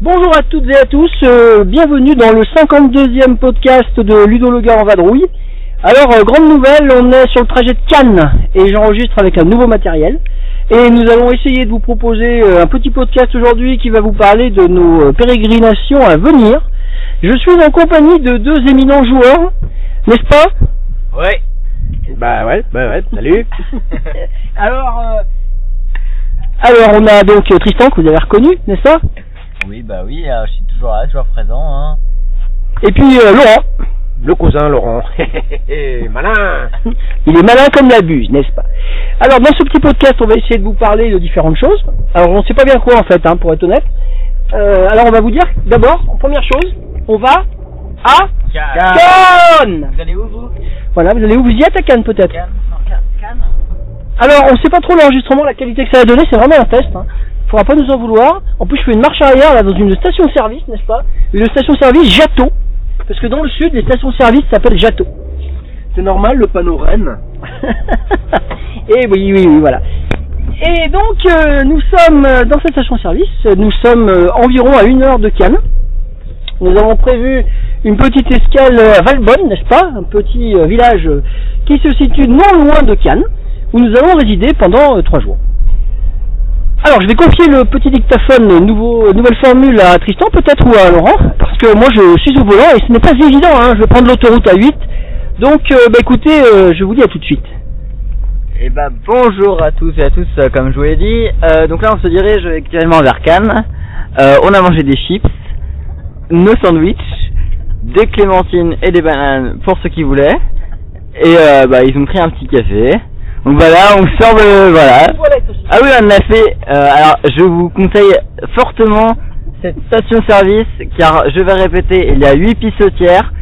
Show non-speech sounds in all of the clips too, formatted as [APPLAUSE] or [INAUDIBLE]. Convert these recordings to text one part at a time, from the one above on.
Bonjour à toutes et à tous, euh, bienvenue dans le 52e podcast de Ludo en vadrouille. Alors, euh, grande nouvelle, on est sur le trajet de Cannes et j'enregistre avec un nouveau matériel. Et nous allons essayer de vous proposer euh, un petit podcast aujourd'hui qui va vous parler de nos euh, pérégrinations à venir. Je suis en compagnie de deux éminents joueurs, n'est-ce pas? Ouais. Bah ouais, bah ouais, salut. [LAUGHS] Alors, euh, alors on a donc euh, Tristan que vous avez reconnu, n'est-ce pas? Oui, bah oui, euh, je suis toujours là, toujours présent. Hein. Et puis euh, Laurent, Le cousin Laurent. [LAUGHS] Malin. [LAUGHS] Il est malin comme la buse, n'est-ce pas? Alors, dans ce petit podcast, on va essayer de vous parler de différentes choses. Alors, on ne sait pas bien quoi, en fait, hein, pour être honnête. Euh, alors, on va vous dire, d'abord, première chose, on va à Cannes Vous allez où vous? Voilà, vous allez où? Vous y êtes à Cannes, peut-être? Cannes Cannes. Alors, on sait pas trop l'enregistrement, la qualité que ça a donné, c'est vraiment un test. Hein. Faudra pas nous en vouloir. En plus, je fais une marche arrière, là, dans une station-service, n'est-ce pas? Une station-service Jato. Parce que dans le sud, les stations-service s'appellent Jato. C'est normal, le panneau Rennes. [LAUGHS] Et oui, oui, oui, voilà. Et donc, euh, nous sommes euh, dans cette station-service, nous sommes euh, environ à une heure de Cannes. Nous avons prévu une petite escale à Valbonne, n'est-ce pas? Un petit village qui se situe non loin de Cannes, où nous allons résider pendant trois jours. Alors, je vais confier le petit dictaphone nouveau, nouvelle formule à Tristan, peut-être, ou à Laurent, que moi, je suis au volant et ce n'est pas évident, hein, je vais prendre l'autoroute à 8. Donc, euh, bah, écoutez, euh, je vous dis à tout de suite. Eh ben bonjour à tous et à tous, euh, comme je vous l'ai dit. Euh, donc là on se dirige actuellement vers Cannes. Euh, on a mangé des chips, nos sandwichs, des clémentines et des bananes pour ceux qui voulaient. Et euh, bah ils ont pris un petit café. Donc voilà, on sort de voilà. Ah oui, on a fait. euh, alors je vous conseille fortement cette station-service car je vais répéter, il y a 8 pissotières,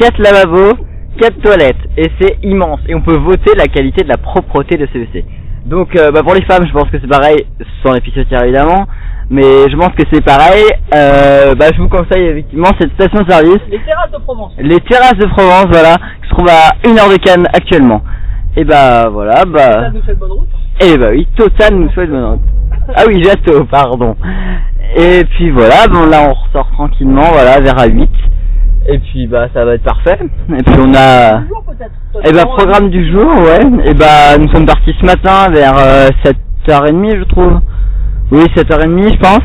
4 lavabos, 4 toilettes et c'est immense et on peut voter la qualité de la propreté de ce WC. Donc euh, bah, pour les femmes je pense que c'est pareil, sans les pissotières évidemment, mais je pense que c'est pareil. Euh, bah, je vous conseille effectivement cette station service, Les terrasses de Provence. les terrasses de Provence voilà, qui se trouvent à une heure de Cannes actuellement. Et bah voilà, bah... nous fait bonne route. Eh bah oui, Total nous souhaite bonne route. Ah oui, Jato, pardon. Et puis voilà, bon là on ressort tranquillement, voilà, vers à 8. Et puis bah ça va être parfait. Et puis on a... Peut-être. Eh bah programme du jour, ouais. Et bah nous sommes partis ce matin vers euh, 7h30 je trouve. Oui, 7h30 je pense.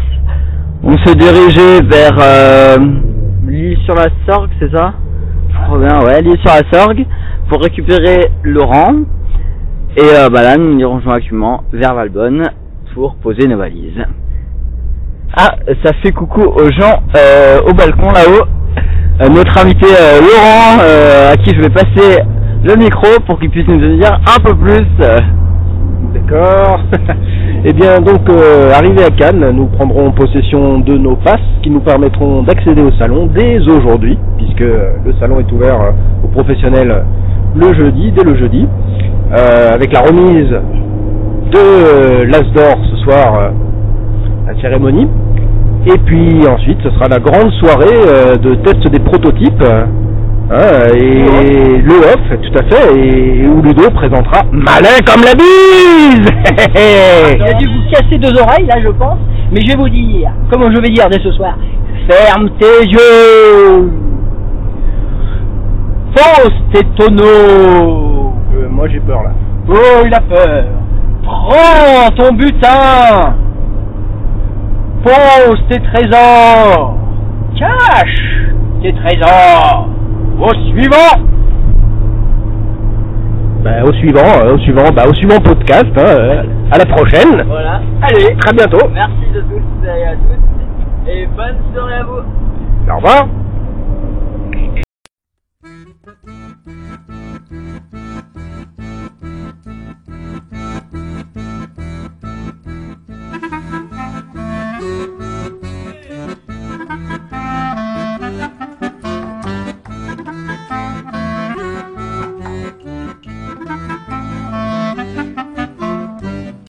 On se dirigeait vers euh, l'île sur la Sorgue, c'est ça? Je crois bien, ouais, l'île sur la Sorgue, pour récupérer Laurent. Et euh, bah là, nous irons actuellement vers Valbonne pour poser nos valises. Ah, ça fait coucou aux gens euh, au balcon là-haut. Euh, notre invité euh, Laurent, à qui je vais passer le micro pour qu'il puisse nous dire un peu plus. D'accord. [LAUGHS] eh bien, donc, arrivé à Cannes, nous prendrons possession de nos passes qui nous permettront d'accéder au salon dès aujourd'hui, puisque le salon est ouvert aux professionnels le jeudi, dès le jeudi, avec la remise de euh, l'As d'or ce soir, la cérémonie. Et puis ensuite, ce sera la grande soirée euh, de test des prototypes. euh, hein, et le off, tout à fait, et où Ludo présentera Malin comme la bise [LAUGHS] Il a dû vous casser deux oreilles, là, je pense. Mais je vais vous dire, comment je vais dire dès ce soir Ferme tes yeux Pose tes tonneaux Euh, Moi j'ai peur là. Oh, il a peur Prends ton butin Pose tes trésors Cache tes trésors Au suivant Bah, au suivant, euh, au suivant, bah, au suivant podcast. Hein, euh, à la prochaine. Voilà. Allez, très bientôt. Merci de tous et à toutes. Et bonne soirée à vous. Au revoir.